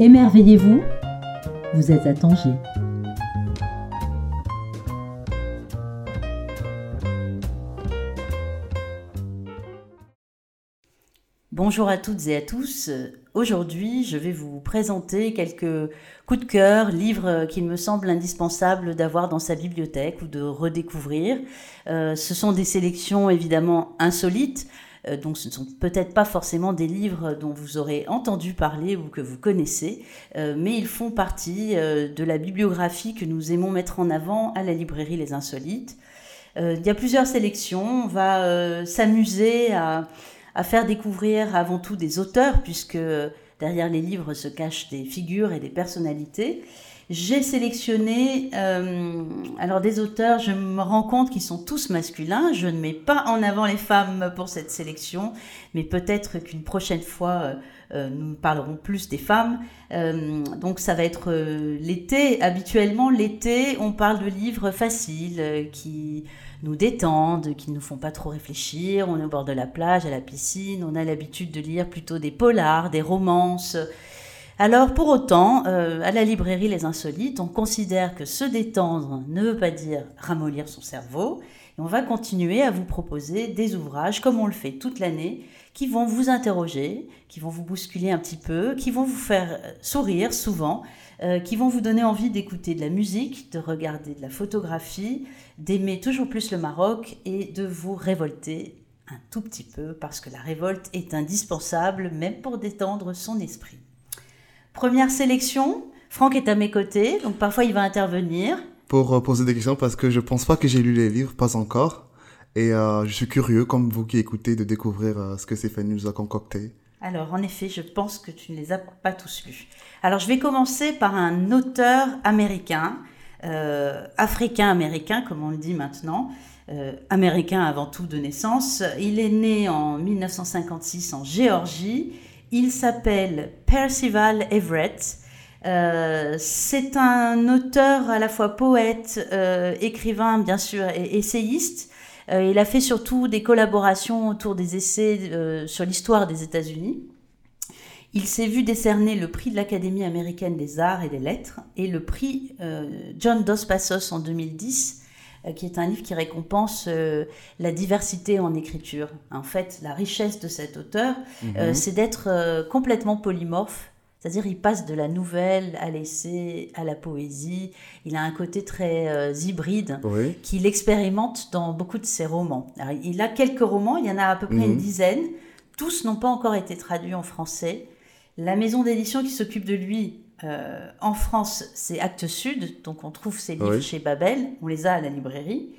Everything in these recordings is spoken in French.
Émerveillez-vous, vous êtes à Tanger. Bonjour à toutes et à tous. Aujourd'hui, je vais vous présenter quelques coups de cœur, livres qu'il me semble indispensable d'avoir dans sa bibliothèque ou de redécouvrir. Euh, ce sont des sélections évidemment insolites, donc ce ne sont peut-être pas forcément des livres dont vous aurez entendu parler ou que vous connaissez, euh, mais ils font partie de la bibliographie que nous aimons mettre en avant à la librairie Les Insolites. il y a plusieurs sélections, on va s'amuser à à faire découvrir avant tout des auteurs, puisque derrière les livres se cachent des figures et des personnalités. J'ai sélectionné euh, alors des auteurs, je me rends compte qu'ils sont tous masculins. Je ne mets pas en avant les femmes pour cette sélection, mais peut-être qu'une prochaine fois, euh, euh, nous parlerons plus des femmes. donc ça va être l'été. Habituellement, l'été, on parle de livres faciles qui nous détendent, qui ne nous font pas trop réfléchir. On est au bord de la plage, à la piscine, on a l'habitude de lire plutôt des polars, des romances. Alors pour autant, euh, à la librairie Les Insolites, on considère que se détendre ne veut pas dire ramollir son cerveau. Et on va continuer à vous proposer des ouvrages, comme on le fait toute l'année, qui vont vous interroger, qui vont vous bousculer un petit peu, qui vont vous faire sourire souvent, euh, qui vont vous donner envie d'écouter de la musique, de regarder de la photographie, d'aimer toujours plus le Maroc et de vous révolter un tout petit peu parce que la révolte est indispensable même pour détendre son esprit. Première sélection, Franck est à mes côtés, donc parfois il va intervenir. Pour euh, poser des questions parce que je pense pas que j'ai lu les livres, pas encore. Et euh, je suis curieux, comme vous qui écoutez, de découvrir ce que Stéphanie nous a concocté. Alors, en effet, je pense que tu ne les as pas tous lus. Alors, je vais commencer par un auteur américain, euh, africain-américain, comme on le dit maintenant, euh, américain avant tout de naissance. Il est né en 1956 en Géorgie. Il s'appelle Percival Everett. Euh, c'est un auteur à la fois poète, écrivain, bien sûr, et essayiste. Euh, il a fait surtout des collaborations autour des essais euh, sur l'histoire des États-Unis. Il s'est vu décerner le prix de l'Académie américaine des arts et des lettres et le prix euh, John Dos Passos en 2010, qui est un livre qui récompense la diversité en écriture. En fait, la richesse de cet auteur, mhm. c'est d'être complètement polymorphe c'est-à-dire, il passe de la nouvelle à l'essai, à la poésie. Il a un côté très euh, hybride qu'il expérimente dans beaucoup de ses romans. il a quelques romans, il y en a à peu près une mhm. dizaine. Tous n'ont pas encore été traduits en français. La maison d'édition qui s'occupe de lui euh, en France, c'est Actes Sud. Donc, on trouve ses livres chez Babel. On les a à la librairie.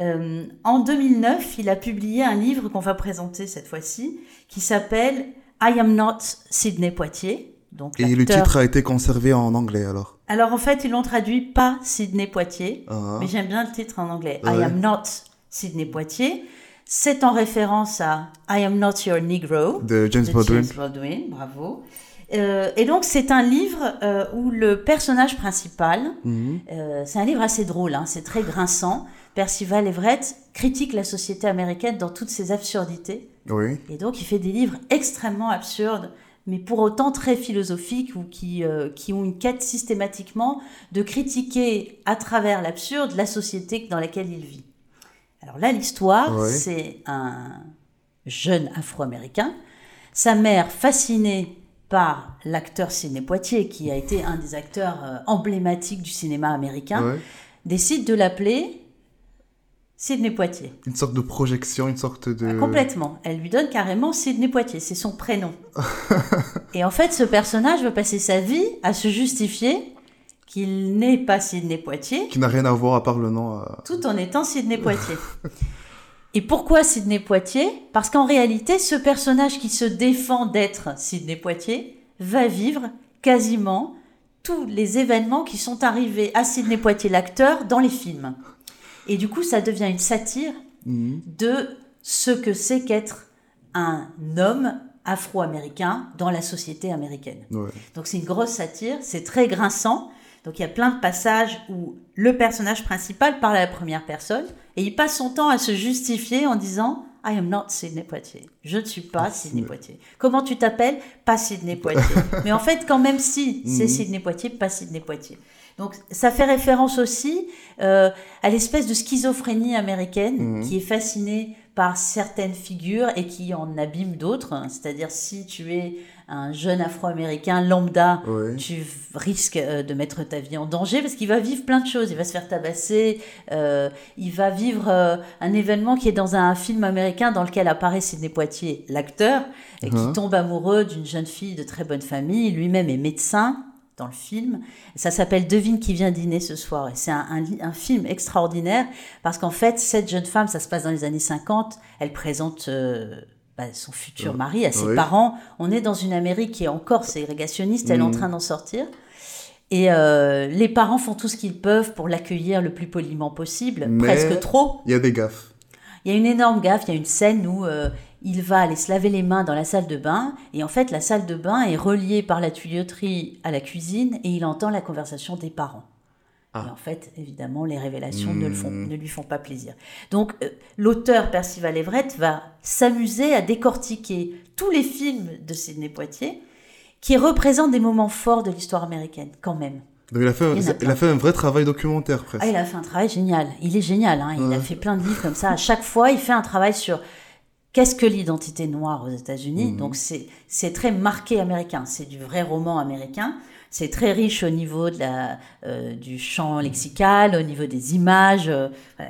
Euh, en 2009, il a publié un livre qu'on va présenter cette fois-ci, qui s'appelle I Am Not Sidney Poitier et le titre a été conservé en anglais alors? Alors en fait, ils l'ont traduit pas Sidney Poitier, ah. mais j'aime bien le titre en anglais. I am not Sidney Poitier. C'est en référence à I am not your Negro de James, Baldwin. James Baldwin. Bravo. Euh, et donc c'est un livre euh, où le personnage principal, mhm. euh, c'est un livre assez drôle, hein, c'est très grinçant. Percival Everett critique la société américaine dans toutes ses absurdités. Oui. Et donc il fait des livres extrêmement absurdes mais pour autant très philosophiques ou qui, qui ont une quête systématiquement de critiquer à travers l'absurde la société dans laquelle il vit. Alors là, l'histoire, c'est un jeune afro-américain, sa mère fascinée par l'acteur Sidney Poitier, qui a été un des acteurs euh, emblématiques du cinéma américain, décide de l'appeler Sidney Poitier. Une sorte de projection, une sorte de... Ah, complètement. Elle lui donne carrément Sidney Poitier, c'est son prénom. et en fait, ce personnage veut passer sa vie à se justifier qu'il n'est pas Sidney Poitier. Qui n'a rien à voir à part le nom. Euh. Tout en étant Sidney Poitier. et pourquoi Sidney Poitier? Parce qu'en réalité, ce personnage qui se défend d'être Sidney Poitier va vivre quasiment tous les événements qui sont arrivés à Sidney Poitier, l'acteur, dans les films. Et du coup, ça devient une satire mhm. de ce que c'est qu'être un homme afro-américain dans la société américaine. Donc c'est une grosse satire, c'est très grinçant. Donc il y a plein de passages où le personnage principal parle à la première personne et il passe son temps à se justifier en disant I am not Sidney Poitier. Je ne suis pas Sidney Poitier. Comment tu t'appelles? Pas Sidney Poitier. Mais en fait, quand même si, c'est Mhm. Sidney Poitier, pas Sidney Poitier. Donc ça fait référence aussi euh, à l'espèce de schizophrénie américaine Mhm. qui est fascinée par certaines figures et qui en abîme d'autres. C'est-à-dire si tu es un jeune Afro-américain lambda, tu risques euh, de mettre ta vie en danger parce qu'il va vivre plein de choses. Il va se faire tabasser, euh, il va vivre euh, un événement qui est dans un film américain dans lequel apparaît Sidney Poitier, l'acteur, et qui Mhm. tombe amoureux d'une jeune fille de très bonne famille. Lui-même est médecin dans le film. Ça s'appelle Devine qui vient dîner ce soir. Et c'est un, un li- un film extraordinaire parce qu'en fait, cette jeune femme, ça se passe dans les années 50, elle présente euh, bah, son futur Euh, mari à ses oui. parents. On est dans une Amérique qui est encore ségrégationniste, elle est en Mhm. train d'en sortir. Et euh, les parents font tout ce qu'ils peuvent pour l'accueillir le plus poliment possible, Mais- presque trop. Il y a des gaffes. Il y a une énorme gaffe, il y a une scène où euh, il va aller se laver les mains dans la salle de bain, et en fait la salle de bain est reliée par la tuyauterie à la cuisine, et il entend la conversation des parents. Ah. Et en fait, évidemment, les révélations ne, le font, Hmm. ne lui font pas plaisir. Donc, euh, l'auteur Percival Everett va s'amuser à décortiquer tous les films de Sidney Poitier qui représentent des moments forts de l'histoire américaine, quand même. Donc il a fait, un, Il y en a il plein. a fait un vrai travail documentaire presque. Ah, il a fait un travail génial. Il est génial. hein. Il a fait plein de livres comme ça. À chaque fois, il fait un travail sur qu'est-ce que l'identité noire aux États-Unis. Mhm. Donc, c'est très marqué américain. C'est du vrai roman américain. C'est très riche au niveau de la, euh, du champ lexical, au niveau des images. euh,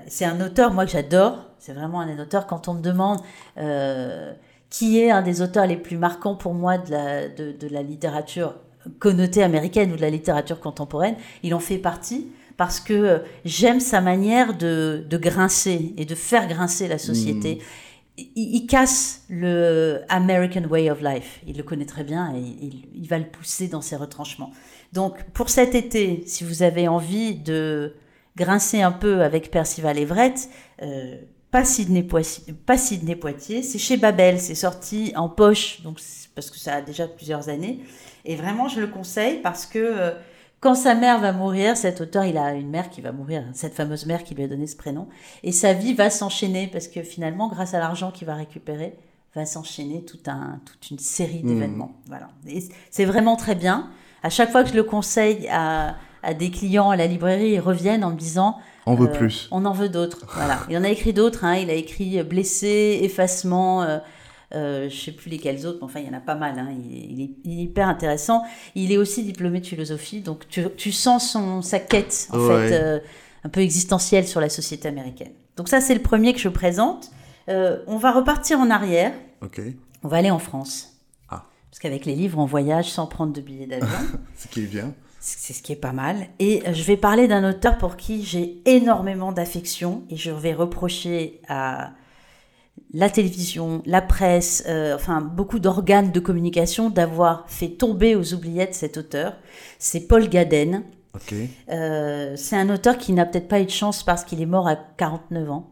c'est un auteur, moi, que j'adore. C'est vraiment un des auteurs. Quand on me demande euh, qui est un des auteurs les plus marquants pour moi de la, de, la littérature connotée américaine ou de la littérature contemporaine, il en fait partie parce que j'aime sa manière de, de grincer et de faire grincer la société. Il, casse le American Way of Life. Il le connaît très bien et il, va le pousser dans ses retranchements. Donc, pour cet été, si vous avez envie de grincer un peu avec Percival Everett, euh, pas Sidney, Poitiers, Poitiers, c'est chez Babel, c'est sorti en poche, donc parce que ça a déjà plusieurs années. Et vraiment, je le conseille parce que euh, quand sa mère va mourir, cet auteur, il a une mère qui va mourir, cette fameuse mère qui lui a donné ce prénom, et sa vie va s'enchaîner parce que finalement, grâce à l'argent qu'il va récupérer, va s'enchaîner tout un, toute une série Mhm. d'événements. Voilà. C'est vraiment très bien. À chaque fois que je le conseille à, à des clients à la librairie, ils reviennent en me disant On veut euh, plus. On en veut d'autres. Voilà. Il en a écrit d'autres. hein. Il a écrit Blessé, Effacement, euh, euh, je sais plus lesquels autres, mais enfin, il y en a pas mal. hein. Il, est, il est- est hyper intéressant. Il est aussi diplômé de philosophie, donc tu, tu sens son, sa quête, en Ouais. fait, euh, un peu existentielle sur la société américaine. Donc ça, c'est le premier que je présente. Euh, on va repartir en arrière. Ok. On va aller en France. Ah. Parce qu'avec les livres, on voyage sans prendre de billets d'avion. C'est qui vient. C'est ce qui est pas mal. Et je vais parler d'un auteur pour qui j'ai énormément d'affection et je vais reprocher à la télévision, la presse, euh, enfin beaucoup d'organes de communication d'avoir fait tomber aux oubliettes cet auteur. C'est Paul Gaden. Euh, c'est un auteur qui n'a peut-être pas eu de chance parce qu'il est mort à 49 ans,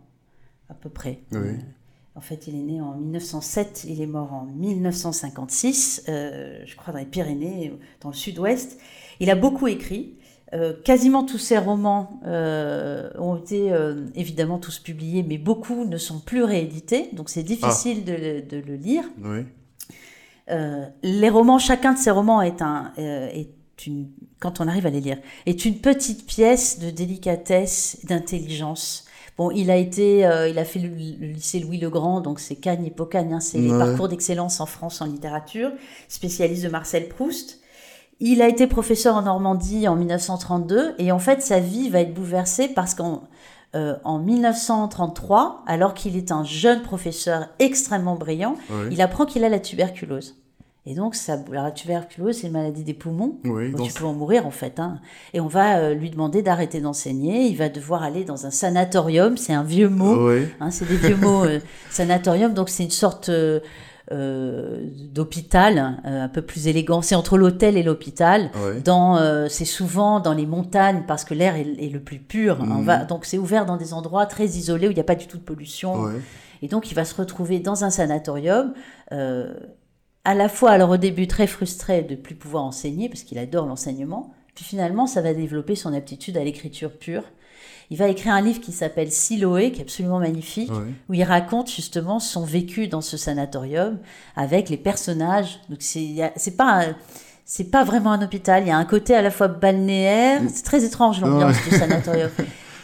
à peu près. Oui. Euh, en fait, il est né en 1907, il est mort en 1956, euh, je crois dans les Pyrénées, dans le sud-ouest. Il a beaucoup écrit. Euh, quasiment tous ses romans euh, ont été euh, évidemment tous publiés, mais beaucoup ne sont plus réédités, donc c'est difficile de, le- de le lire. Oui. Les romans, chacun de ces romans est un, est une, quand on arrive à les lire, est une petite pièce de délicatesse, d'intelligence. Bon, il a été, il a fait le, le lycée Louis le Grand, donc c'est Cagne et Pocagne, hein, c'est les Ouais. parcours d'excellence en France en littérature, spécialiste de Marcel Proust. Il a été professeur en Normandie en 1932 et en fait sa vie va être bouleversée parce qu'en euh, en 1933, alors qu'il est un jeune professeur extrêmement brillant, Oui. il apprend qu'il a la tuberculose. Et donc, ça, la tuberculose, c'est une maladie des poumons. Oui. Donc, tu peux en mourir, en fait. hein. Et on va euh, lui demander d'arrêter d'enseigner. Il va devoir aller dans un sanatorium. C'est un vieux mot. Oui. hein, c'est des vieux mots. euh, sanatorium, donc c'est une sorte euh, euh, d'hôpital euh, un peu plus élégant. C'est entre l'hôtel et l'hôpital. Oui. Dans, euh, c'est souvent dans les montagnes parce que l'air est, est le plus pur. On Mhm. va, donc c'est ouvert dans des endroits très isolés où il n'y a pas du tout de pollution. Oui. Et donc, il va se retrouver dans un sanatorium, euh, à la fois, alors au début, très frustré de plus pouvoir enseigner, parce qu'il adore l'enseignement. Puis finalement, ça va développer son aptitude à l'écriture pure. Il va écrire un livre qui s'appelle Siloé, qui est absolument magnifique, où il raconte justement son vécu dans ce sanatorium avec les personnages. Donc c'est pas un- c'est pas vraiment un hôpital. Il y a un côté à la fois balnéaire. C'est très étrange l'ambiance du sanatorium.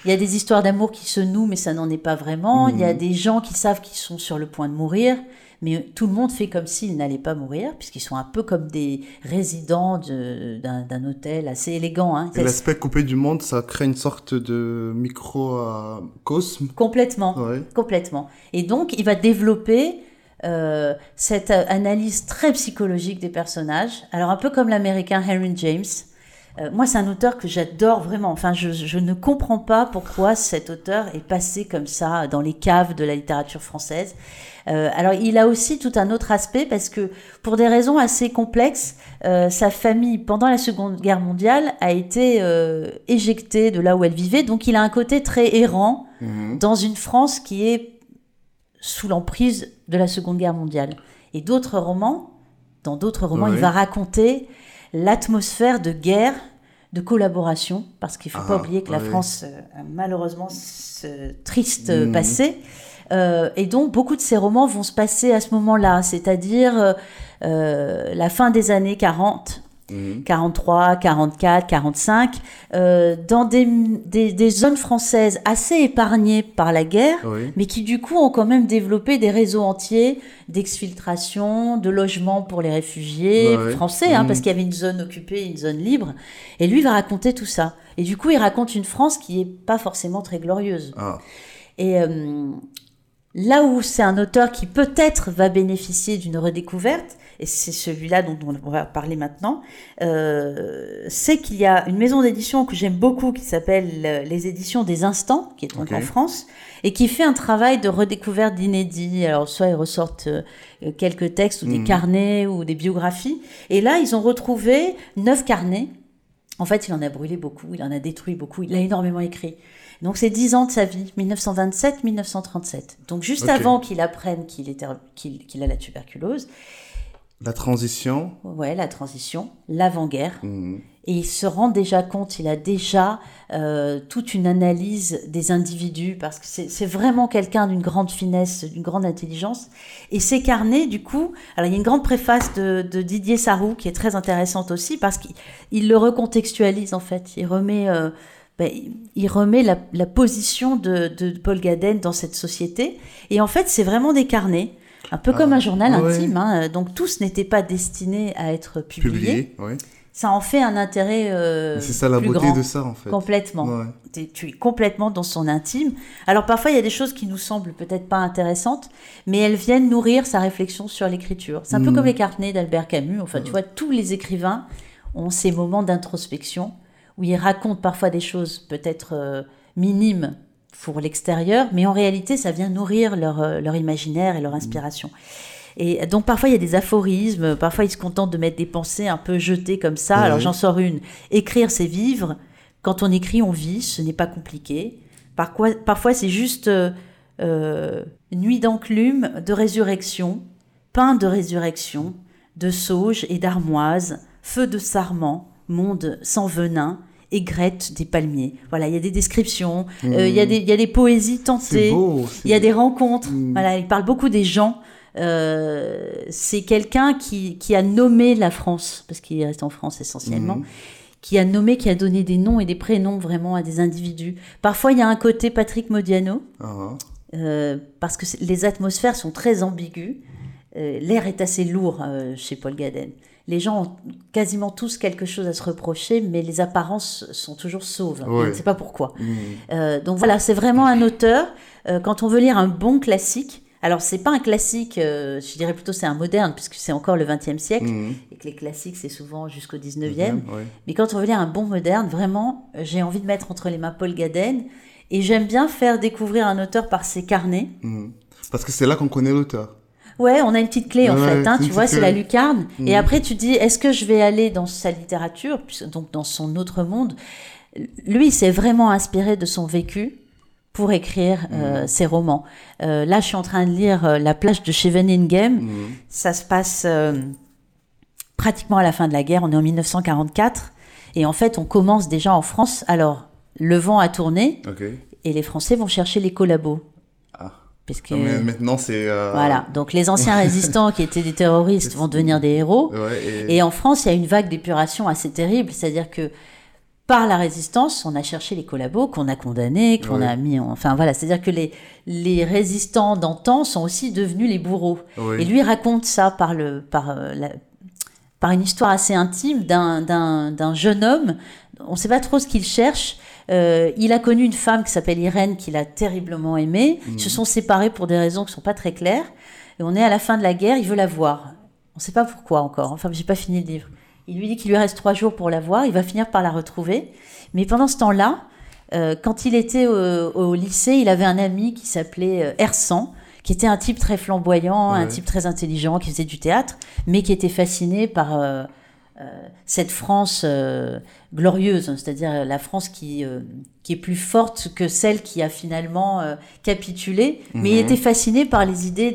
Il y a des histoires d'amour qui se nouent, mais ça n'en est pas vraiment. Il y a des gens qui savent qu'ils sont sur le point de mourir, mais tout le monde fait comme s'ils n'allaient pas mourir, puisqu'ils sont un peu comme des résidents de- d'un hôtel assez élégant. Hein. L'aspect coupé du monde, ça crée une sorte de microcosme. Complètement. Ouais. Complètement. Et donc, il va développer euh, cette euh, analyse très psychologique des personnages. Alors, un peu comme l'américain Henry James. Euh, moi, c'est un auteur que j'adore vraiment. Enfin, je, je ne comprends pas pourquoi cet auteur est passé comme ça dans les caves de la littérature française. Euh, alors, il a aussi tout un autre aspect parce que, pour des raisons assez complexes, euh, sa famille, pendant la Seconde Guerre mondiale, a été éjectée de là où elle vivait. Donc, il a un côté très errant Mhm. dans une France qui est sous l'emprise de la Seconde Guerre mondiale. Et d'autres romans, dans d'autres romans, Ouais. il va raconter l'atmosphère de guerre, de collaboration, parce qu'il ne faut pas Ah, oublier que la. France euh, a malheureusement ce triste Mhm. passé. Euh, et donc, beaucoup de ces romans vont se passer à ce moment-là, c'est-à-dire euh, la fin des années 40, Mhm. 43, 44, 45, euh, dans des, des, des zones françaises assez épargnées par la guerre, Oui. mais qui du coup ont quand même développé des réseaux entiers d'exfiltration, de logements pour les réfugiés Ouais. français, hein, Mhm. parce qu'il y avait une zone occupée, une zone libre. Et lui va raconter tout ça. Et du coup, il raconte une France qui est pas forcément très glorieuse. Ah. Et euh, là où c'est un auteur qui peut-être va bénéficier d'une redécouverte, et c'est celui-là dont on va parler maintenant, euh, c'est qu'il y a une maison d'édition que j'aime beaucoup qui s'appelle euh, les éditions des Instants, qui est donc en France, et qui fait un travail de redécouverte d'inédits. Alors soit ils ressortent euh, quelques textes ou des Mhm. carnets ou des biographies, et là ils ont retrouvé neuf carnets. En fait, il en a brûlé beaucoup, il en a détruit beaucoup, il a énormément écrit. Donc c'est 10 ans de sa vie, 1927-1937. Donc juste avant qu'il apprenne qu'il a la tuberculose, La transition. ouais, la transition, l'avant-guerre, Mhm. et il se rend déjà compte, il a déjà euh, toute une analyse des individus, parce que c'est vraiment quelqu'un d'une grande finesse, d'une grande intelligence. Et ces carnets, du coup, alors il y a une grande préface de, de Didier Sarrou qui est très intéressante aussi, parce qu'il il le recontextualise en fait. Il remet, euh, ben, il remet la, la position de, de Paul Gaden dans cette société. Et en fait, c'est vraiment des carnets. Un peu Ah, comme un journal ouais. intime, hein. donc tous n'étaient pas destinés à être publiés Publié. Ouais. ça en fait un intérêt euh, C'est ça la plus beauté grand. de ça, en fait. Complètement. Ouais. Tu es complètement dans son intime. Alors parfois, il y a des choses qui nous semblent peut-être pas intéressantes, mais elles viennent nourrir sa réflexion sur l'écriture. C'est un peu Mm. comme les carnets d'Albert Camus. Enfin, tu vois, tous les écrivains ont ces moments d'introspection où ils racontent parfois des choses peut-être euh, minimes pour l'extérieur, mais en réalité, ça vient nourrir leur, euh, leur imaginaire et leur inspiration. Et donc parfois il y a des aphorismes, parfois ils se contentent de mettre des pensées un peu jetées comme ça. Ouais. Alors j'en sors une. Écrire c'est vivre. Quand on écrit on vit, ce n'est pas compliqué. Parfois, parfois c'est juste euh, euh, nuit d'enclume, de résurrection, pain de résurrection, de sauge et d'armoise, feu de sarment, monde sans venin, aigrette des palmiers. Voilà, il y a des descriptions, euh, il y, a des- il y a des poésies tentées. beau. Il y a des rencontres. Mm. Voilà, il parle beaucoup des gens. Euh, c'est quelqu'un qui, qui a nommé la France, parce qu'il reste en France essentiellement, Mhm. qui a nommé, qui a donné des noms et des prénoms vraiment à des individus. Parfois, il y a un côté Patrick Modiano, Ah, euh, parce que les atmosphères sont très ambiguës. Euh, L'air est assez lourd euh, chez Paul Gaden. Les gens ont quasiment tous quelque chose à se reprocher, mais les apparences sont toujours sauves. Ouais. Je ne sais pas pourquoi. mhm. Euh, donc voilà, c'est vraiment un auteur. euh, quand on veut lire un bon classique, alors c'est pas un classique, euh, je dirais plutôt c'est un moderne, puisque c'est encore le XXe siècle, Mhm. et que les classiques c'est souvent jusqu'au XIXe. Ouais. Mais quand on veut lire un bon moderne, vraiment, j'ai envie de mettre entre les mains Paul Gaden, et j'aime bien faire découvrir un auteur par ses carnets. Mhm. Parce que c'est là qu'on connaît l'auteur. Ouais, on a une petite clé en Ouais, fait, hein, tu vois, c'est la lucarne. Et Mhm. après, tu dis, est-ce que je vais aller dans sa littérature, donc dans son autre monde? Lui, il s'est vraiment inspiré de son vécu pour écrire Mhm. euh, ses romans. Euh, là, je suis en train de lire euh, La plage de Scheveningen. Mhm. Ça se passe pratiquement à la fin de la guerre, on est en 1944. Et en fait, on commence déjà en France. Alors, le vent a tourné et les Français vont chercher les collabos. Mais maintenant, c'est. euh, voilà, donc les anciens résistants qui étaient des terroristes vont devenir des héros. Ouais, et... Et en France, il y a une vague d'épuration assez terrible, c'est-à-dire que par la résistance, on a cherché les collabos qu'on a condamnés, qu'on a mis en... Enfin voilà, c'est-à-dire que les, les résistants d'antan sont aussi devenus les bourreaux. Oui. Et lui raconte ça par, le, par, euh, la- par une histoire assez intime d'un jeune homme. On ne sait pas trop ce qu'il cherche. Euh, il a connu une femme qui s'appelle Irène qu'il a terriblement aimée. Ils se sont séparés pour des raisons qui ne sont pas très claires. Et on est à la fin de la guerre, il veut la voir. On ne sait pas pourquoi encore. Enfin, j'ai pas fini le livre. Il lui dit qu'il lui reste trois jours pour la voir. Il va finir par la retrouver. Mais pendant ce temps-là, euh, quand il était au, au lycée, il avait un ami qui s'appelait euh, Ersan, qui était un type très flamboyant, un type très intelligent, qui faisait du théâtre, mais qui était fasciné par euh, cette France euh, glorieuse, hein, c'est-à-dire la France qui, euh, qui est plus forte que celle qui a finalement euh, capitulé, mais il Mhm. était fasciné par les idées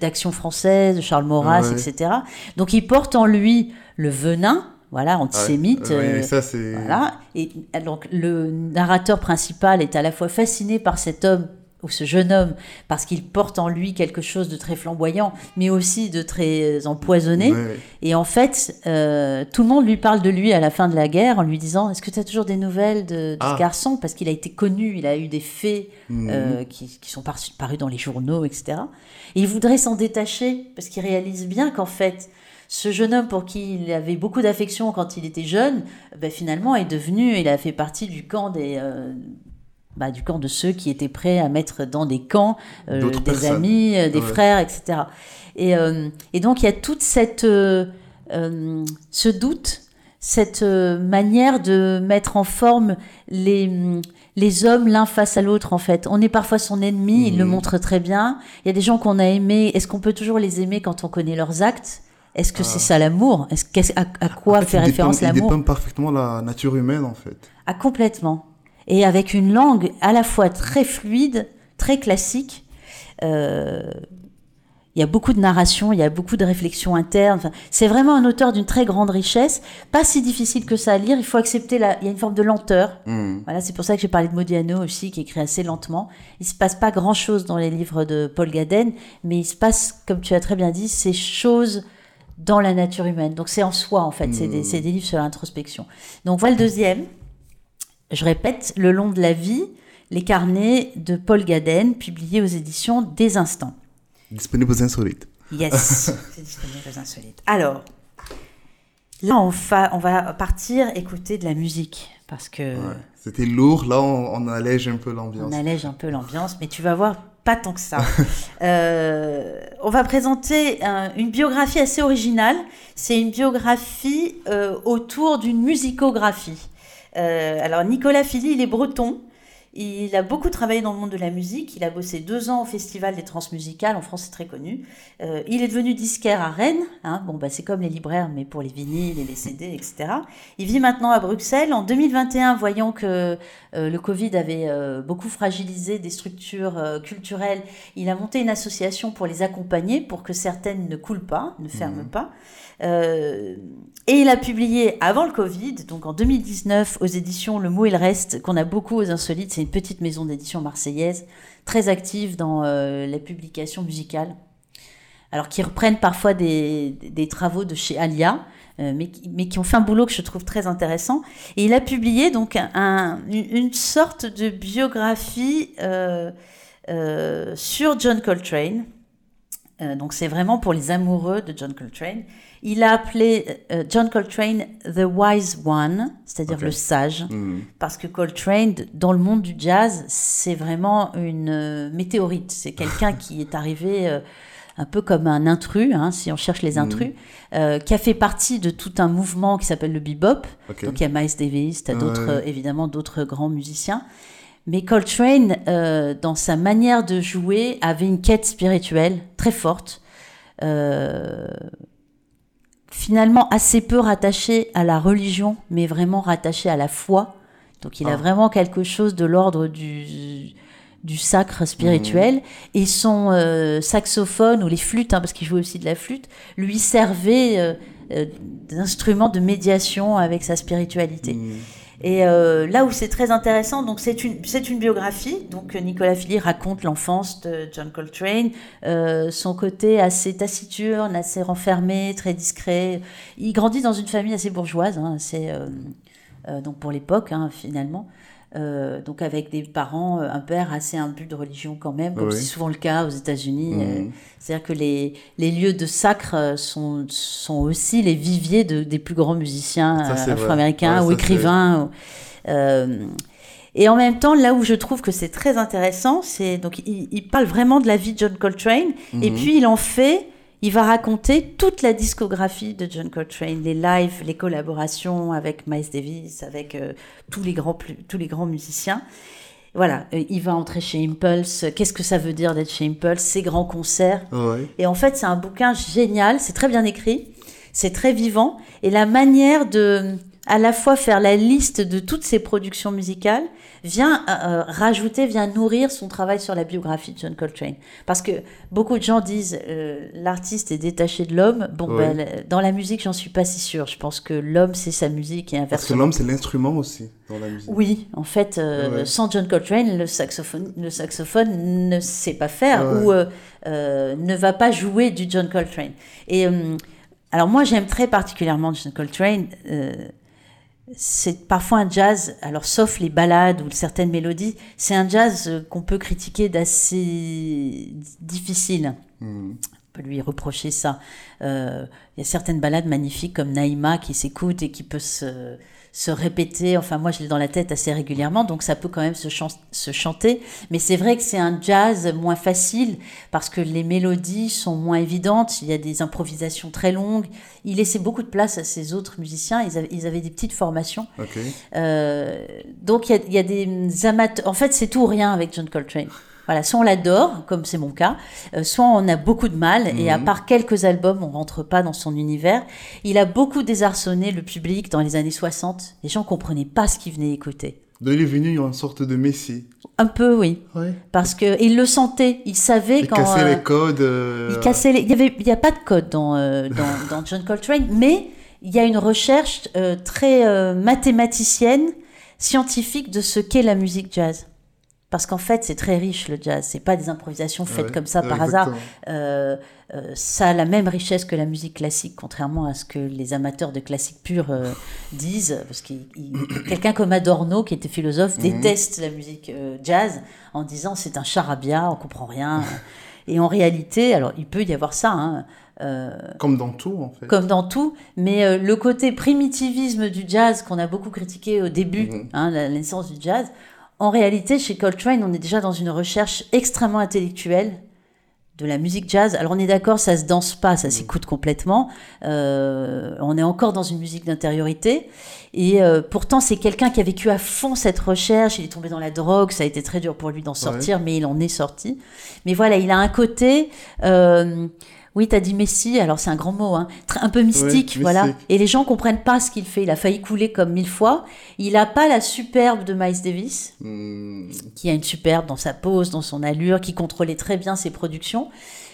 d'action française, de Charles Maurras, Ouais. etc. Donc il porte en lui le venin, voilà, antisémite. Ouais, euh, ça, voilà. Et donc le narrateur principal est à la fois fasciné par cet homme ou ce jeune homme parce qu'il porte en lui quelque chose de très flamboyant, mais aussi de très empoisonné. Ouais. Et en fait, euh, tout le monde lui parle de lui à la fin de la guerre en lui disant Est-ce que tu as toujours des nouvelles de, de Ah. ce garçon? Parce qu'il a été connu, il a eu des faits Mhm. euh, qui, qui sont par- parus dans les journaux, etc. Et il voudrait s'en détacher parce qu'il réalise bien qu'en fait, ce jeune homme pour qui il avait beaucoup d'affection quand il était jeune, ben, finalement est devenu, il a fait partie du camp des, euh, bah, du camp de ceux qui étaient prêts à mettre dans des camps euh, des personnes. amis, euh, des Ouais. frères, etc. Et, euh, et donc il y a toute cette euh, ce doute, cette manière de mettre en forme les les hommes l'un face à l'autre en fait. On est parfois son ennemi, il le Mhm. montre très bien. Il y a des gens qu'on a aimés. Est-ce qu'on peut toujours les aimer quand on connaît leurs actes? Est-ce que c'est ça l'amour? Est-ce à, à quoi En fait, fait il référence dépeint- Il l'amour? dépeint parfaitement la nature humaine, en fait. Ah, complètement. Et avec une langue à la fois très fluide, très classique. Euh, il y a beaucoup de narration, il y a beaucoup de réflexions internes. Enfin, c'est vraiment un auteur d'une très grande richesse. Pas si difficile que ça à lire. Il faut accepter la. Il y a une forme de lenteur. Mhm. Voilà, c'est pour ça que j'ai parlé de Modiano aussi, qui écrit assez lentement. Il se passe pas grand chose dans les livres de Paul Gaden, mais il se passe, comme tu as très bien dit, ces choses dans la nature humaine. Donc c'est en soi, en fait. C'est des, c'est des livres sur l'introspection. Donc voilà le deuxième. Je répète, Le long de la vie, les carnets de Paul Gaden, publiés aux éditions Des Instants. Disponible aux insolites. Yes, c'est disponible aux insolites. Alors, là, on va, on va partir écouter de la musique, parce que... Ouais. C'était lourd, là, on, on allège un peu l'ambiance. On allège un peu l'ambiance, mais tu vas voir, pas tant que ça. Euh, on va présenter un- une biographie assez originale. C'est une biographie euh, autour d'une musicographie. Euh, alors, Nicolas Philly, il est breton. Il a beaucoup travaillé dans le monde de la musique. Il a bossé deux ans au Festival des Transmusicales. En France, c'est très connu. Euh, il est devenu disquaire à Rennes. hein. Bon, bah, c'est comme les libraires, mais pour les vinyles et les CD, etc. Il vit maintenant à Bruxelles. En 2021, voyant que euh, le Covid avait euh, beaucoup fragilisé des structures culturelles, il a monté une association pour les accompagner, pour que certaines ne coulent pas, ne ferment pas. Euh, et il a publié avant le Covid, donc en 2019, aux éditions Le Mot et le Reste, qu'on a beaucoup aux Insolites. C'est une petite maison d'édition marseillaise, très active dans euh, la publication musicale. Alors, qui reprennent parfois des, travaux de chez Alia, euh, mais, qui- ont fait un boulot que je trouve très intéressant. Et il a publié donc un- une, sorte de biographie sur John Coltrane. Donc c'est vraiment pour les amoureux de John Coltrane. Il a appelé euh, John Coltrane The Wise One, c'est-à-dire le sage, Mhm. parce que Coltrane, dans le monde du jazz, c'est vraiment une euh, météorite. C'est quelqu'un qui est arrivé euh, un peu comme un intrus, hein, si on cherche les intrus, euh, qui a fait partie de tout un mouvement qui s'appelle le bebop. Ok. Donc il y a Miles Davis, tu as d'autres, évidemment d'autres grands musiciens. Mais Coltrane, euh, dans sa manière de jouer, avait une quête spirituelle très forte, euh, finalement assez peu rattachée à la religion, mais vraiment rattachée à la foi. Donc il a Ah. vraiment quelque chose de l'ordre du, du sacre spirituel. Et son euh, saxophone, ou les flûtes, hein, parce qu'il jouait aussi de la flûte, lui servait euh, euh, d'instrument de médiation avec sa spiritualité. Mhm. Et euh, là où c'est très intéressant, donc c'est une, c'est une biographie. Donc Nicolas Philly raconte l'enfance de John Coltrane, euh, son côté assez taciturne, assez renfermé, très discret. Il grandit dans une famille assez bourgeoise, hein, assez, euh, donc pour l'époque hein, finalement. Euh, donc avec des parents, euh, un père assez imbu de religion quand même, comme Oui. c'est souvent le cas aux États-Unis. euh, Mhm. C'est-à-dire que les, les lieux de sacre sont, sont aussi les viviers de, des plus grands musiciens afro-américains Ouais, ou écrivains. euh, et en même temps, là où je trouve que c'est très intéressant, c'est donc il, il parle vraiment de la vie de John Coltrane, et Mhm. puis il en fait, il va raconter toute la discographie de John Coltrane, les lives, les collaborations avec Miles Davis, avec euh, tous les grands tous les grands musiciens. Voilà, euh, il va entrer chez Impulse. Qu'est-ce que ça veut dire d'être chez Impulse? Ces grands concerts. Ouais. Et en fait, c'est un bouquin génial, c'est très bien écrit, c'est très vivant, et la manière de à la fois faire la liste de toutes ses productions musicales vient euh, rajouter, vient nourrir son travail sur la biographie de John Coltrane. Parce que beaucoup de gens disent euh, l'artiste est détaché de l'homme. Bon, Oui. ben, dans la musique, j'en suis pas si sûre. Je pense que l'homme, c'est sa musique et Parce que inversement. l'homme, c'est l'instrument aussi dans la musique. Oui, en fait, euh, Ouais. sans John Coltrane, le saxophone, le saxophone ne sait pas faire Ouais. ou euh, euh, ne va pas jouer du John Coltrane. Et euh, alors moi, j'aime très particulièrement John Coltrane. C'est parfois un jazz, alors sauf les ballades ou certaines mélodies, c'est un jazz euh, qu'on peut critiquer d'assez difficile. Mhm. On peut lui reprocher ça. Euh, Il y a certaines ballades magnifiques comme Naïma qui s'écoute et qui peut se, se répéter. Enfin, moi, je l'ai dans la tête assez régulièrement, donc ça peut quand même se, chan- se chanter. Mais c'est vrai que c'est un jazz moins facile parce que les mélodies sont moins évidentes. Il y a des improvisations très longues. Il laissait beaucoup de place à ses autres musiciens. Ils avaient, ils avaient des petites formations. Euh, donc il y a, il y a des amateurs. En fait, c'est tout ou rien avec John Coltrane. Voilà, soit on l'adore, comme c'est mon cas, euh, soit on a beaucoup de mal, et à Mhm. part quelques albums, on rentre pas dans son univers. Il a beaucoup désarçonné le public dans les années 60. Les gens comprenaient pas ce qu'ils venaient écouter. Donc, il est venu en sorte de messie. Un peu, oui, Ouais. parce que il le sentait, il savait Il quand. cassait euh, les codes. euh, il cassait les... Il y avait, il y a pas de code dans, euh, dans, dans John Coltrane, mais il y a une recherche euh, très euh, mathématicienne, scientifique de ce qu'est la musique jazz. Parce qu'en fait, c'est très riche le jazz. C'est pas des improvisations faites ouais, comme ça ouais, par hasard. exactement. Euh, euh, ça a la même richesse que la musique classique, contrairement à ce que les amateurs de classique pure euh, disent. Parce que quelqu'un comme Adorno, qui était philosophe, Mhm. déteste la musique euh, jazz en disant c'est un charabia, on comprend rien. Et en réalité, alors il peut y avoir ça, hein, euh, Comme dans tout, en fait. comme dans tout, mais euh, le côté primitivisme du jazz qu'on a beaucoup critiqué au début, Mhm. hein, la naissance du jazz, en réalité, chez Coltrane, on est déjà dans une recherche extrêmement intellectuelle de la musique jazz. Alors on est d'accord, ça se danse pas, ça s'écoute complètement. Euh, on est encore dans une musique d'intériorité. Et euh, pourtant, c'est quelqu'un qui a vécu à fond cette recherche. Il est tombé dans la drogue, ça a été très dur pour lui d'en sortir, mais il en est sorti. Mais voilà, il a un côté. euh, oui, t'as dit Messi, alors c'est un grand mot, hein, un peu mystique, Ouais, voilà. mystique. Et les gens comprennent pas ce qu'il fait. Il a failli couler comme mille fois. Il a pas la superbe de Miles Davis Hmm, qui a une superbe dans sa pose, dans son allure, qui contrôlait très bien ses productions.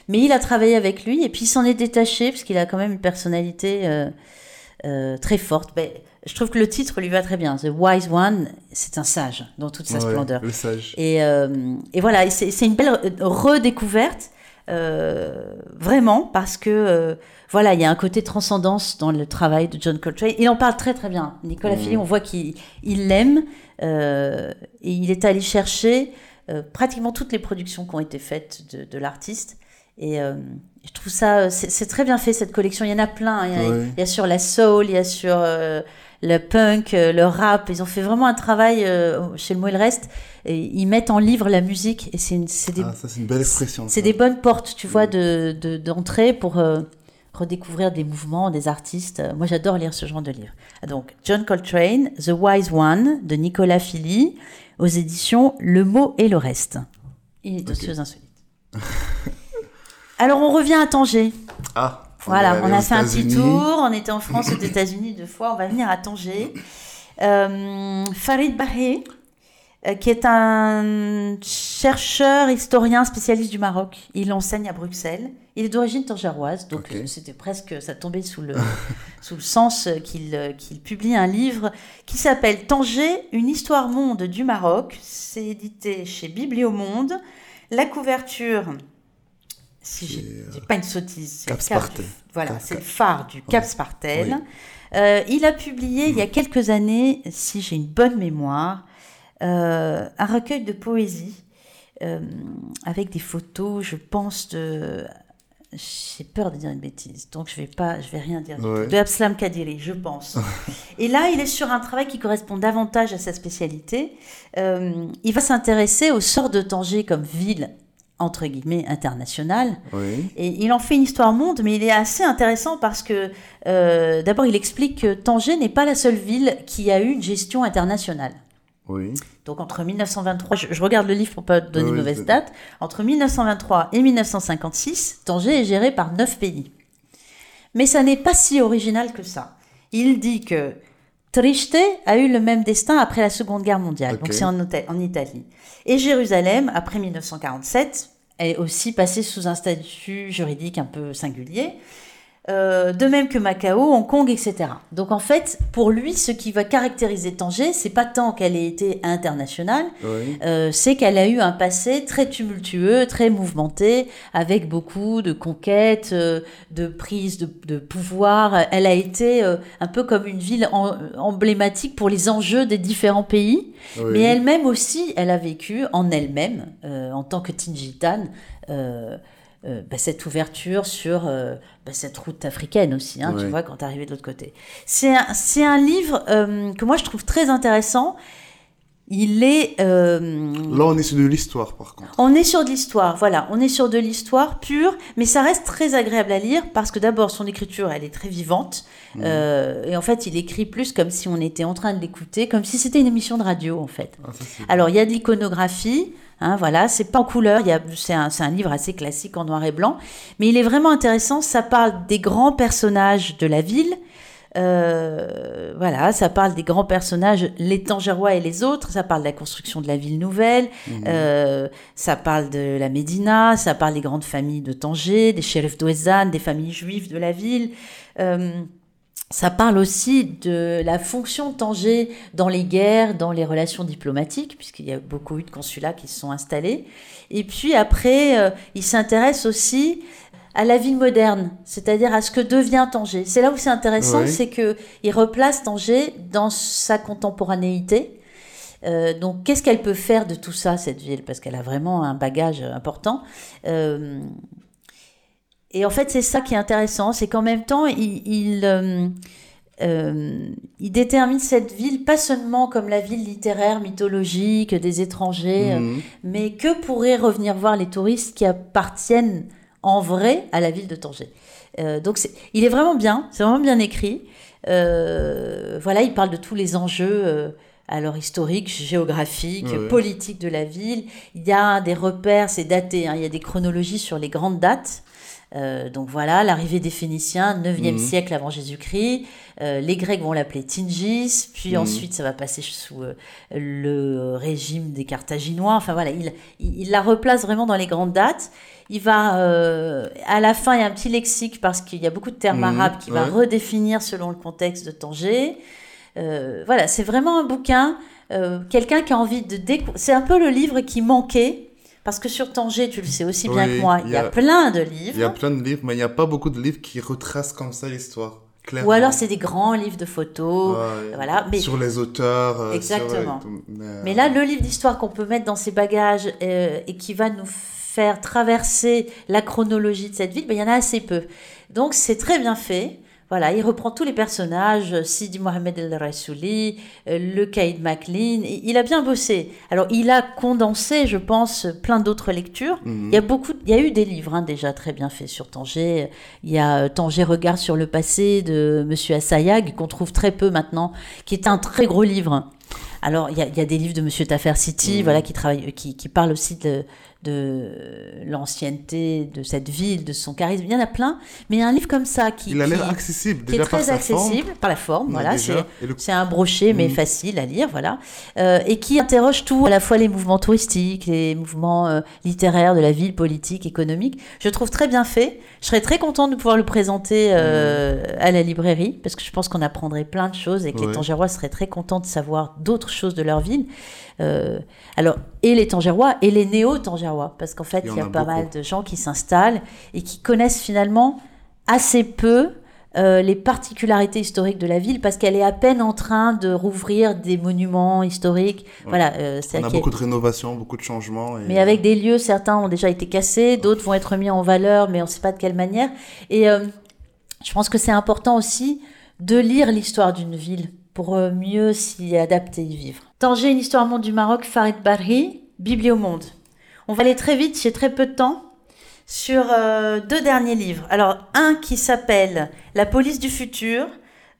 Mais il a travaillé avec lui et puis il s'en est détaché parce qu'il a quand même une personnalité euh, euh, très forte. Ben, je trouve que le titre lui va très bien. The Wise One, c'est un sage dans toute sa ouais, splendeur. Le sage. Et, euh, et voilà, c'est une belle re- redécouverte, euh, vraiment, parce que euh, voilà, il y a un côté transcendance dans le travail de John Coltrane. Il en parle très très bien. Nicolas Mhm. Philly, on voit qu'il il l'aime euh, et il est allé chercher pratiquement toutes les productions qui ont été faites de, de l'artiste. Et je trouve ça, c'est très bien fait cette collection. Il y en a plein. hein. Il y a, Ouais. il y a sur la soul, il y a sur le punk, euh, le rap. Ils ont fait vraiment un travail euh, chez le mot et le reste. Et ils mettent en livre la musique et c'est des, Ah, une belle expression. c'est des bonnes portes, tu vois, Mm. de de- d'entrée pour euh, redécouvrir des mouvements, des artistes. Moi, j'adore lire ce genre de livre. Donc, John Coltrane, The Wise One de Nicolas Philly, aux éditions Le mot et le reste. Et dossiers insolites. Alors, on revient à Tanger. Ah, Voilà, on a fait un petit tour. On était en France, aux États-Unis deux fois. On va venir à Tanger. Euh, Farid Bahé, euh, qui est un chercheur, historien, spécialiste du Maroc. Il enseigne à Bruxelles. Il est d'origine tangéroise, donc euh, c'était presque, ça tombait sous le, sous le sens qu'il euh, qu'il publie un livre qui s'appelle Tanger, une histoire monde du Maroc. C'est édité chez Bibliomonde. La couverture, si j'ai euh, dis pas une sottise, Cap Spartel. Voilà, c'est le phare du Cap Spartel. Oui. Euh, il a publié il y a quelques années, si j'ai une bonne mémoire, euh, un recueil de poésie euh, avec des photos, je pense, de. J'ai peur de dire une bêtise, donc je vais pas, je vais rien dire. Ouais. De Abslam Kadiri, je pense. Et là, il est sur un travail qui correspond davantage à sa spécialité. Il va s'intéresser au sort de Tanger comme ville entre guillemets internationale. Oui. Et il en fait une histoire monde, mais il est assez intéressant parce que euh, d'abord il explique que Tanger n'est pas la seule ville qui a eu une gestion internationale. Oui. Donc entre 1923, je, je regarde le livre pour pas donner Oui, de mauvaises c'est- dates, entre 1923 et 1956, Tanger est géré par neuf pays. Mais ça n'est pas si original que ça. Il dit que Trieste a eu le même destin après la Seconde Guerre mondiale, donc c'est en, en Italie. Et Jérusalem, après 1947, est aussi passée sous un statut juridique un peu singulier. Euh, de même que Macao, Hong Kong, etc. Donc en fait, pour lui, ce qui va caractériser Tanger, c'est pas tant qu'elle ait été internationale, Oui. euh, c'est qu'elle a eu un passé très tumultueux, très mouvementé, avec beaucoup de conquêtes, euh, de prises de, de pouvoir. Elle a été un peu comme une ville en- emblématique pour les enjeux des différents pays. Oui. Mais elle-même aussi, elle a vécu en elle-même, en tant que Tingitane, euh, bah, cette ouverture sur euh, bah, cette route africaine aussi, hein, tu vois, quand tu arrivé de l'autre côté. C'est un, livre euh, que moi je trouve très intéressant. Il est... Là, on est sur de l'histoire, par contre. on est sur de l'histoire, voilà, on est sur de l'histoire pure, mais ça reste très agréable à lire parce que d'abord son écriture, elle est très vivante, euh, et en fait il écrit plus comme si on était en train de l'écouter, comme si c'était une émission de radio en fait. Ah, Alors il y a de l'iconographie, hein, voilà, c'est pas en couleur, il y a- c'est un, un livre assez classique en noir et blanc, mais il est vraiment intéressant, ça parle des grands personnages de la ville, euh, voilà, ça parle des grands personnages, les Tangérois et les autres, ça parle de la construction de la ville nouvelle, euh, ça parle de la Médina, ça parle des grandes familles de Tanger, des shérifs d'Ouezane, des familles juives de la ville. Euh, ça parle aussi de la fonction de Tanger dans les guerres, dans les relations diplomatiques, puisqu'il y a beaucoup eu de consulats qui se sont installés. Et puis après, euh, il s'intéresse aussi à la ville moderne, c'est-à-dire à ce que devient Tanger. C'est là où c'est intéressant, Oui. c'est que il replace Tanger dans sa contemporanéité. Euh, donc, qu'est-ce qu'elle peut faire de tout ça, cette ville? Parce qu'elle a vraiment un bagage important. Euh, et en fait, c'est ça qui est intéressant, c'est qu'en même temps, il, il, euh, euh, il détermine cette ville pas seulement comme la ville littéraire, mythologique des étrangers, euh, Mhm. mais que pourraient revenir voir les touristes qui appartiennent en vrai à la ville de Tanger. Donc, il est vraiment bien, c'est vraiment bien écrit. Voilà, il parle de tous les enjeux. alors historiques, géographiques, Ouais, ouais. politiques de la ville. Il y a des repères, c'est daté, hein, il y a des chronologies sur les grandes dates. Euh, donc voilà, l'arrivée des Phéniciens, 9e Mhm. siècle avant Jésus-Christ. Euh, les Grecs vont l'appeler Tingis, puis Mhm. ensuite ça va passer sous euh, le régime des Carthaginois. Enfin voilà, il, il, il la replace vraiment dans les grandes dates. Il va, euh, à la fin, il y a un petit lexique parce qu'il y a beaucoup de termes Mhm, arabes qui va redéfinir selon le contexte de Tanger. Euh, voilà, c'est vraiment un bouquin. euh, Quelqu'un qui a envie de découvrir. C'est un peu le livre qui manquait. Parce que sur Tanger, tu le sais aussi bien Oui, que moi, il il y a, plein de Il livres. y a plein de livres, mais il n'y a pas beaucoup de livres qui retracent comme ça l'histoire. Clairement. Ou alors c'est des grands livres de photos. Ouais. voilà, mais- Sur les auteurs. euh, Exactement. sur- mais, Mais là, le livre d'histoire qu'on peut mettre dans ses bagages euh, et qui va nous faire traverser la chronologie de cette ville, ben, il y en a assez peu. Donc c'est très bien fait. Voilà, il reprend tous les personnages, euh, Sidi Mohamed El Rassouli, euh, le Caïd MacLean. Il a bien bossé. Alors, il a condensé, je pense, plein d'autres lectures. Mhm. Il y a beaucoup, il y a eu des livres hein, déjà très bien faits sur Tanger. Il y a euh, Tanger Regard sur le passé de Monsieur Assayag qu'on trouve très peu maintenant, qui est un très gros livre. Alors il y a, il y a des livres de Monsieur Tafer City, Mhm. voilà, qui travaille, qui, qui parle aussi de, de l'ancienneté de cette ville, de son charisme. Il y en a plein, mais il y a un livre comme ça qui, Il a l'air accessible, qui est déjà très accessible forme. par la forme. Voilà, c'est Et le- c'est un brochet, mais Mhm. facile à lire, voilà, Euh, et qui interroge tout, à la fois les mouvements touristiques, les mouvements euh, littéraires de la ville, politique, économique. Je trouve très bien fait. Je serais très contente de pouvoir le présenter euh, à la librairie, parce que je pense qu'on apprendrait plein de choses et que les Ouais. Tangérois seraient très contents de savoir d'autres choses de leur ville. Euh, alors, et les Tangérois et les néo-Tangérois, parce qu'en fait, Il y a a pas beaucoup. mal de gens qui s'installent et qui connaissent finalement assez peu euh, les particularités historiques de la ville parce qu'elle est à peine en train de rouvrir des monuments historiques. Voilà, euh, On a beaucoup de rénovations, beaucoup de changements. Et... mais avec des lieux, certains ont déjà été cassés, d'autres vont être mis en valeur, mais on ne sait pas de quelle manière. Et euh, je pense que c'est important aussi de lire l'histoire d'une ville pour mieux s'y adapter, y vivre. Tanger, une histoire monde du Maroc, Farid Barhi, Bibliomonde. On va aller très vite, j'ai très peu de temps, sur euh, deux derniers livres. Alors, un qui s'appelle La police du futur,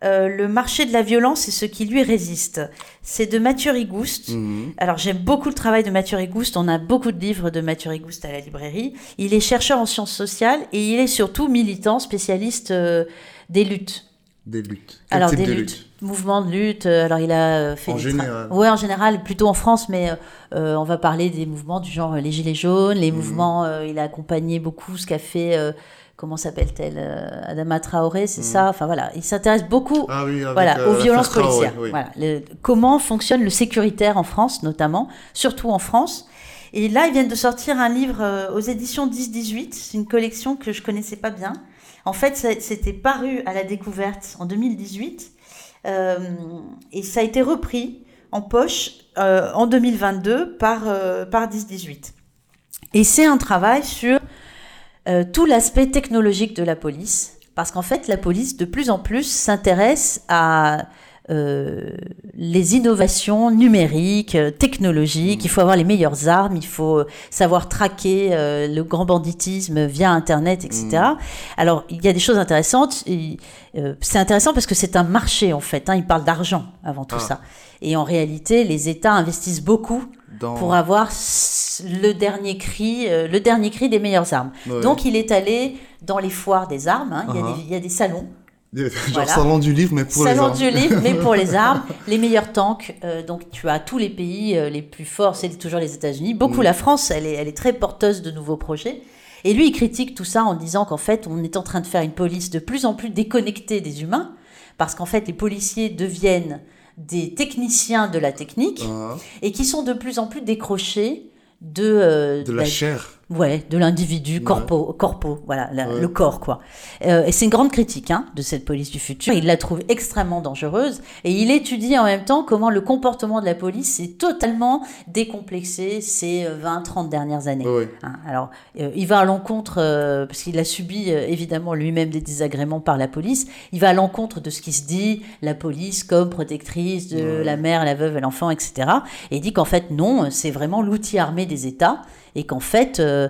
euh, le marché de la violence et ce qui lui résiste. C'est de Mathieu Rigouste. Mhm. Alors j'aime beaucoup le travail de Mathieu Rigouste. On a beaucoup de livres de Mathieu Rigouste à la librairie. Il est chercheur en sciences sociales et il est surtout militant, spécialiste euh, des luttes. Des luttes. Quel alors type des de luttes, lutte mouvements de lutte. euh, Alors il a euh, fait En général. Ouais, en général, plutôt en France, mais euh, euh, on va parler des mouvements du genre les gilets jaunes, les Mhm. mouvements. euh, il a accompagné beaucoup ce qu'a fait. euh, comment s'appelle-t-elle Adama Traoré, c'est Mhm. ça. Enfin voilà, il s'intéresse beaucoup Ah oui, avec, voilà, aux violences Traoré, policières. oui. Voilà, le- comment fonctionne le sécuritaire en France, notamment, surtout en France. Et là, ils viennent de sortir un livre aux éditions 10-18. C'est une collection que je connaissais pas bien. En fait, c'était paru à la découverte en 2018 euh, et ça a été repris en poche euh, en 2022 par, euh, par 10-18. Et c'est un travail sur euh, tout l'aspect technologique de la police, parce qu'en fait, la police, de plus en plus, s'intéresse à euh, les innovations numériques, euh, technologiques. Il faut avoir les meilleures armes, il faut savoir traquer euh, le grand banditisme via Internet, etc. Alors, il y a des choses intéressantes. euh, c'est intéressant parce que c'est un marché, en fait. hein. il parle d'argent avant tout Ah. ça. Et en réalité, les États investissent beaucoup Dans... pour avoir le dernier cri, euh, le dernier cri des meilleures armes. Ouais. Donc il est allé dans les foires des armes. hein. Il, y a Uh-huh. des, il y a des salons, Genre Voilà. salon du livre, mais pour les armes. du livre, mais pour les armes, les meilleurs tanks. euh, donc tu as tous les pays euh, les plus forts, c'est toujours les États-Unis. Beaucoup Mm. la France, elle est, elle est très porteuse de nouveaux projets. Et lui, il critique tout ça en disant qu'en fait, on est en train de faire une police de plus en plus déconnectée des humains, parce qu'en fait, les policiers deviennent des techniciens de la technique Ah, et qui sont de plus en plus décrochés de, euh, de la chair. Ouais, de l'individu, Ouais. corpo, corpo, voilà, la- Ouais. le corps, quoi. Euh, et c'est une grande critique hein, de cette police du futur. Il la trouve extrêmement dangereuse et il étudie en même temps comment le comportement de la police s'est totalement décomplexé ces 20-30 dernières années. Ouais. Hein, alors, euh, il va à l'encontre, euh, parce qu'il a subi euh, évidemment lui-même des désagréments par la police, il va à l'encontre de ce qui se dit, la police comme protectrice de la mère, la veuve et l'enfant, etc. Et il dit qu'en fait, non, c'est vraiment l'outil armé des États, et qu'en fait, euh,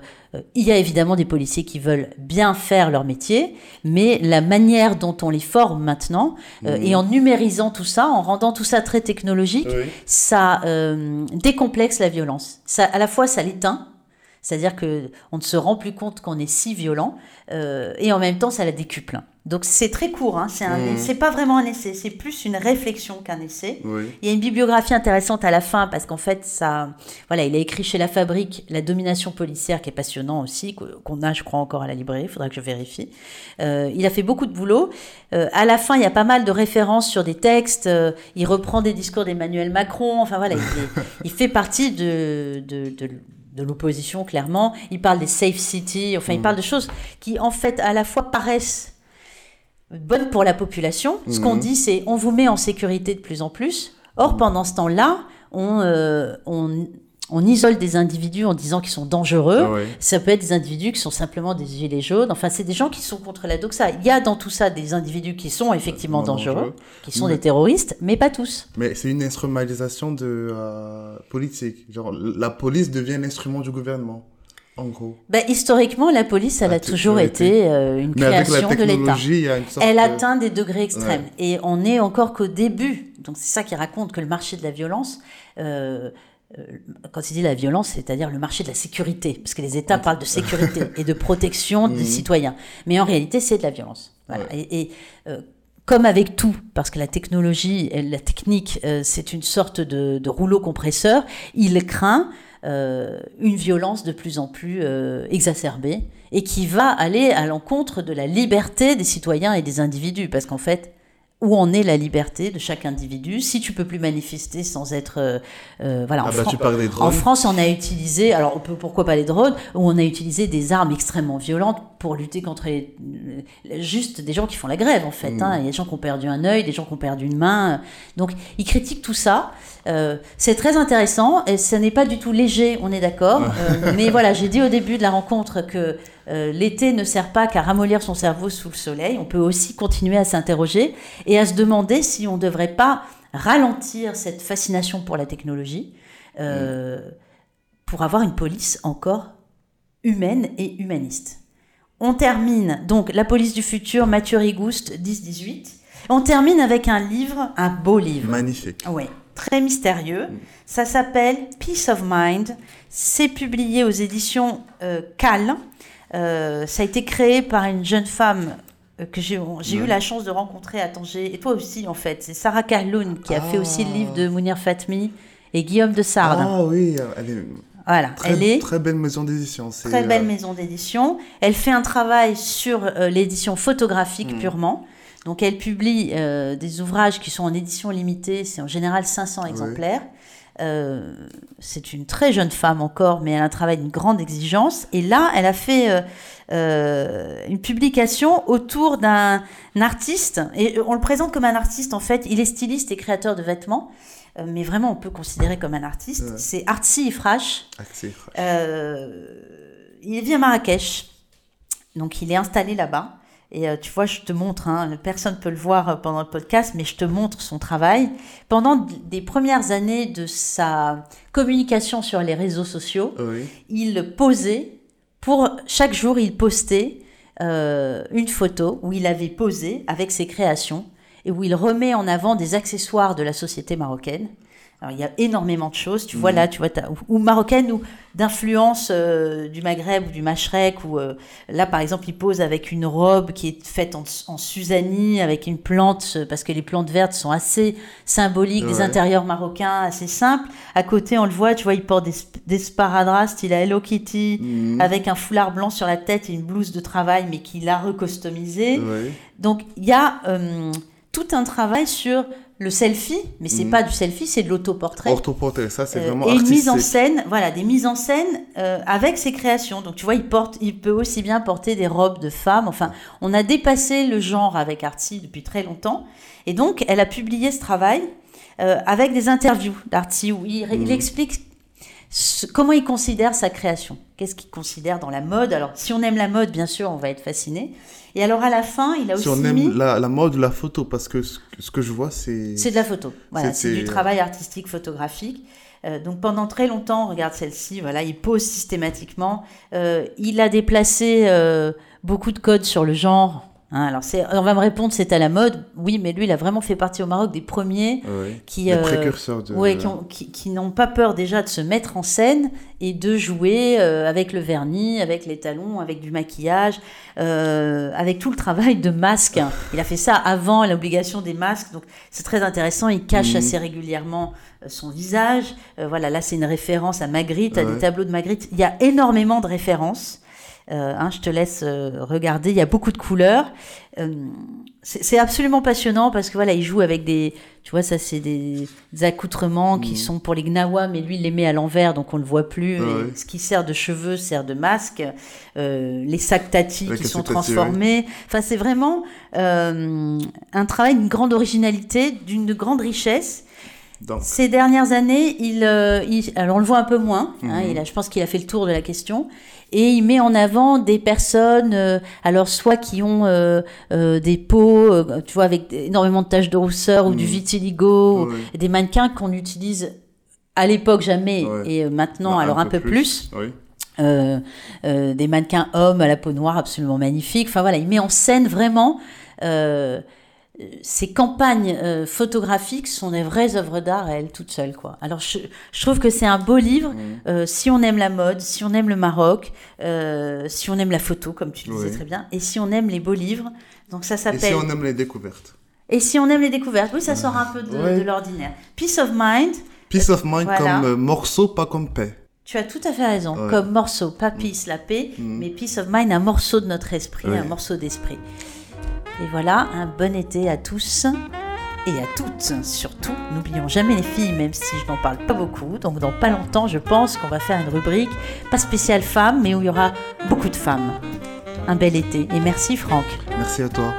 il y a évidemment des policiers qui veulent bien faire leur métier, mais la manière dont on les forme maintenant, euh, Mhm. et en numérisant tout ça, en rendant tout ça très technologique, Oui. ça euh, décomplexe la violence. Ça, à la fois, ça l'éteint, c'est-à-dire que on ne se rend plus compte qu'on est si violent, et en même temps, ça la décuple. Donc c'est très court, hein, c'est Mhm. c'est pas vraiment un essai, c'est plus une réflexion qu'un essai. Oui. Il y a une bibliographie intéressante à la fin parce qu'en fait, ça, voilà, il a écrit chez La Fabrique La domination policière qui est passionnant aussi, qu- qu'on a, je crois, encore à la librairie. Il faudra que je vérifie. Euh, il a fait beaucoup de boulot. Euh, à la fin, il y a pas mal de références sur des textes. Euh, il reprend des discours d'Emmanuel Macron. Enfin voilà, il, est- il fait partie de, de, de- de l'opposition clairement. Il parle des safe cities. Enfin, il parle de choses qui, en fait, à la fois paraissent bonnes pour la population. Ce qu'on Mhm. dit, c'est on vous met en sécurité de plus en plus. Or, pendant ce temps-là, on, euh, on, on isole des individus en disant qu'ils sont dangereux. Ah ouais. Ça peut être des individus qui sont simplement des gilets jaunes. Enfin, c'est des gens qui sont contre la doxa. Il y a dans tout ça des individus qui sont effectivement Dangereux. dangereux, qui sont Mais- des terroristes, mais pas tous. Mais c'est une instrumentalisation de euh, politique. Genre, la police devient un instrument du gouvernement, en gros. Ben, historiquement, la police, elle A a toujours été euh, une Mais création de l'État. Elle de- atteint des degrés extrêmes. Et on est encore qu'au début. Donc c'est ça qui raconte que le marché de la violence, euh, quand il dit la violence, c'est-à-dire le marché de la sécurité, parce que les États parlent de sécurité et de protection des Mhm. citoyens. Mais en réalité, c'est de la violence. Voilà. Et, et, euh, comme avec tout, parce que la technologie, et la technique, euh, c'est une sorte de, de rouleau compresseur, il craint euh, une violence de plus en plus euh, exacerbée et qui va aller à l'encontre de la liberté des citoyens et des individus, parce qu'en fait, où en est la liberté de chaque individu si tu peux plus manifester sans être euh, euh, voilà en, Ah bah, Fran- tu parles des en. France on a utilisé alors on peut pourquoi pas les drones où on a utilisé des armes extrêmement violentes pour lutter contre les, euh, juste des gens qui font la grève en fait Mm. hein. il y a des gens qui ont perdu un œil des gens qui ont perdu une main donc ils critiquent tout ça Euh, c'est très intéressant et ce n'est pas du tout léger on est d'accord Euh, mais voilà j'ai dit au début de la rencontre que euh, l'été ne sert pas qu'à ramollir son cerveau sous le soleil on peut aussi continuer à s'interroger et à se demander si on ne devrait pas ralentir cette fascination pour la technologie euh, pour avoir une police encore humaine et humaniste. On termine donc La police du futur, Mathieu Rigouste, 10-18. On termine avec un livre, un beau livre. Magnifique. Oui, très mystérieux. Ça s'appelle Peace of Mind. C'est publié aux éditions euh, Cal. Euh, ça a été créé par une jeune femme euh, que j'ai eu la chance de rencontrer à Tanger. Et toi aussi, en fait. C'est Sarah Carloun qui a fait aussi le livre de Mounir Fatmi et Guillaume de Sardes. Ah oui, elle est voilà, très, elle est très belle maison d'édition. très belle euh, maison d'édition. Elle fait un travail sur euh, l'édition photographique Mm. purement. Donc elle publie euh, des ouvrages qui sont en édition limitée, c'est en général 500 exemplaires. Euh, c'est une très jeune femme encore, mais elle a un travail d'une grande exigence. Et là, elle a fait euh, euh, une publication autour d'un artiste. Et on le présente comme un artiste, en fait. Il est styliste et créateur de vêtements. Mais vraiment, on peut considérer comme un artiste. Ouais. C'est Artsy Ifrash. il vit à Marrakech, donc il est installé là-bas. Et euh, tu vois, je te montre, hein, personne ne peut le voir euh, pendant le podcast, mais je te montre son travail. Pendant des premières années de sa communication sur les réseaux sociaux, Oui. il posait, pour chaque jour, il postait euh, une photo où il avait posé avec ses créations et où il remet en avant des accessoires de la société marocaine. Alors, il y a énormément de choses. Tu vois Mhm. là, tu vois, ou, ou marocaine ou d'influence euh, du Maghreb ou du Machrek. Ou euh, là, par exemple, il pose avec une robe qui est faite en, en Suzanie, avec une plante, euh, parce que les plantes vertes sont assez symboliques des Ouais. intérieurs marocains, assez simples. À côté, on le voit, tu vois, il porte des, des sparadraps style à Hello Kitty, Mhm. avec un foulard blanc sur la tête et une blouse de travail, mais qu'il a recustomisé. Oui. Donc il y a euh, tout un travail sur le selfie, mais c'est Mhm. pas du selfie, c'est de l'autoportrait. Orthoportrait, ça c'est Euh, vraiment et une mise en scène, voilà, des mises en scène euh, avec ses créations. Donc tu vois, il porte, il peut aussi bien porter des robes de femmes. Enfin, on a dépassé le genre avec Artsy depuis très longtemps. Et donc, elle a publié ce travail euh, avec des interviews d'Artsy où il, il Mhm. explique ce- comment il considère sa création. Qu'est-ce qu'il considère dans la mode Alors, si on aime la mode, bien sûr, on va être fasciné. Et alors, à la fin, il a Si aussi on aime mis... la, la mode ou la photo, parce que ce, ce que je vois, c'est. C'est de la photo. Voilà, C'est- du travail artistique photographique. Euh, donc pendant très longtemps, regarde celle-ci, voilà, il pose systématiquement. Euh, il a déplacé euh, beaucoup de codes sur le genre. Hein. alors c'est, on va me répondre, c'est à la mode. Oui, mais lui, il a vraiment fait partie au Maroc des premiers Oui. qui, euh, précurseurs de. ouais, qui, ont- qui- qui n'ont pas peur déjà de se mettre en scène et de jouer euh, avec le vernis, avec les talons, avec du maquillage, euh, avec tout le travail de masque. Il a fait ça avant l'obligation des masques, donc c'est très intéressant. Il cache Mhm. assez régulièrement son visage. Voilà, là c'est une référence à Magritte, à des tableaux de Magritte. Il y a énormément de références. Euh, hein, je te laisse euh, regarder. Il y a beaucoup de couleurs. Euh, c'est absolument passionnant parce que voilà, il joue avec des, tu vois, ça c'est des, des accoutrements qui Mhm. sont pour les gnawa, mais lui il les met à l'envers, donc on le voit plus. Ouais, Et ouais. ce qui sert de cheveux sert de masque. Euh, les sacs tati qui sont transformés. Enfin, c'est vraiment un travail d'une grande originalité, d'une grande richesse. Donc, Ces dernières années, il, euh, il- alors on le voit un peu moins. hein, Mhm. il a, je pense qu'il a fait le tour de la question. Et il met en avant des personnes, euh, alors soit qui ont euh, des peaux, tu vois, avec énormément de taches de rousseur ou du Mhm. vitiligo, des mannequins qu'on utilise à l'époque jamais et maintenant bah, alors un, peu, plus. Oui. Des mannequins hommes à la peau noire absolument magnifiques. Enfin voilà, il met en scène vraiment euh, ces campagnes euh, photographiques sont des vraies œuvres d'art à elles toutes seules. Quoi. Alors je, je trouve que c'est un beau livre euh, si on aime la mode, si on aime le Maroc, euh, si on aime la photo, comme tu le disais Oui. très bien, et si on aime les beaux livres. Donc ça Et s'appelle... si on aime les découvertes Et si on aime les découvertes, oui, ça sort un peu de, Ouais. de l'ordinaire. Peace of Mind, Peace of mind Voilà. comme euh, morceau, pas comme paix. tu as tout à fait raison. Ouais. Comme morceau, pas peace, la paix, mais peace of mind, un morceau de notre esprit, Ouais. un morceau d'esprit. Et voilà, un bon été à tous et à toutes. Surtout, n'oublions jamais les filles, même si je n'en parle pas beaucoup. Donc, dans pas longtemps, je pense qu'on va faire une rubrique, pas spéciale femmes, mais où il y aura beaucoup de femmes. Un bel été. Et merci, Franck. Merci à toi.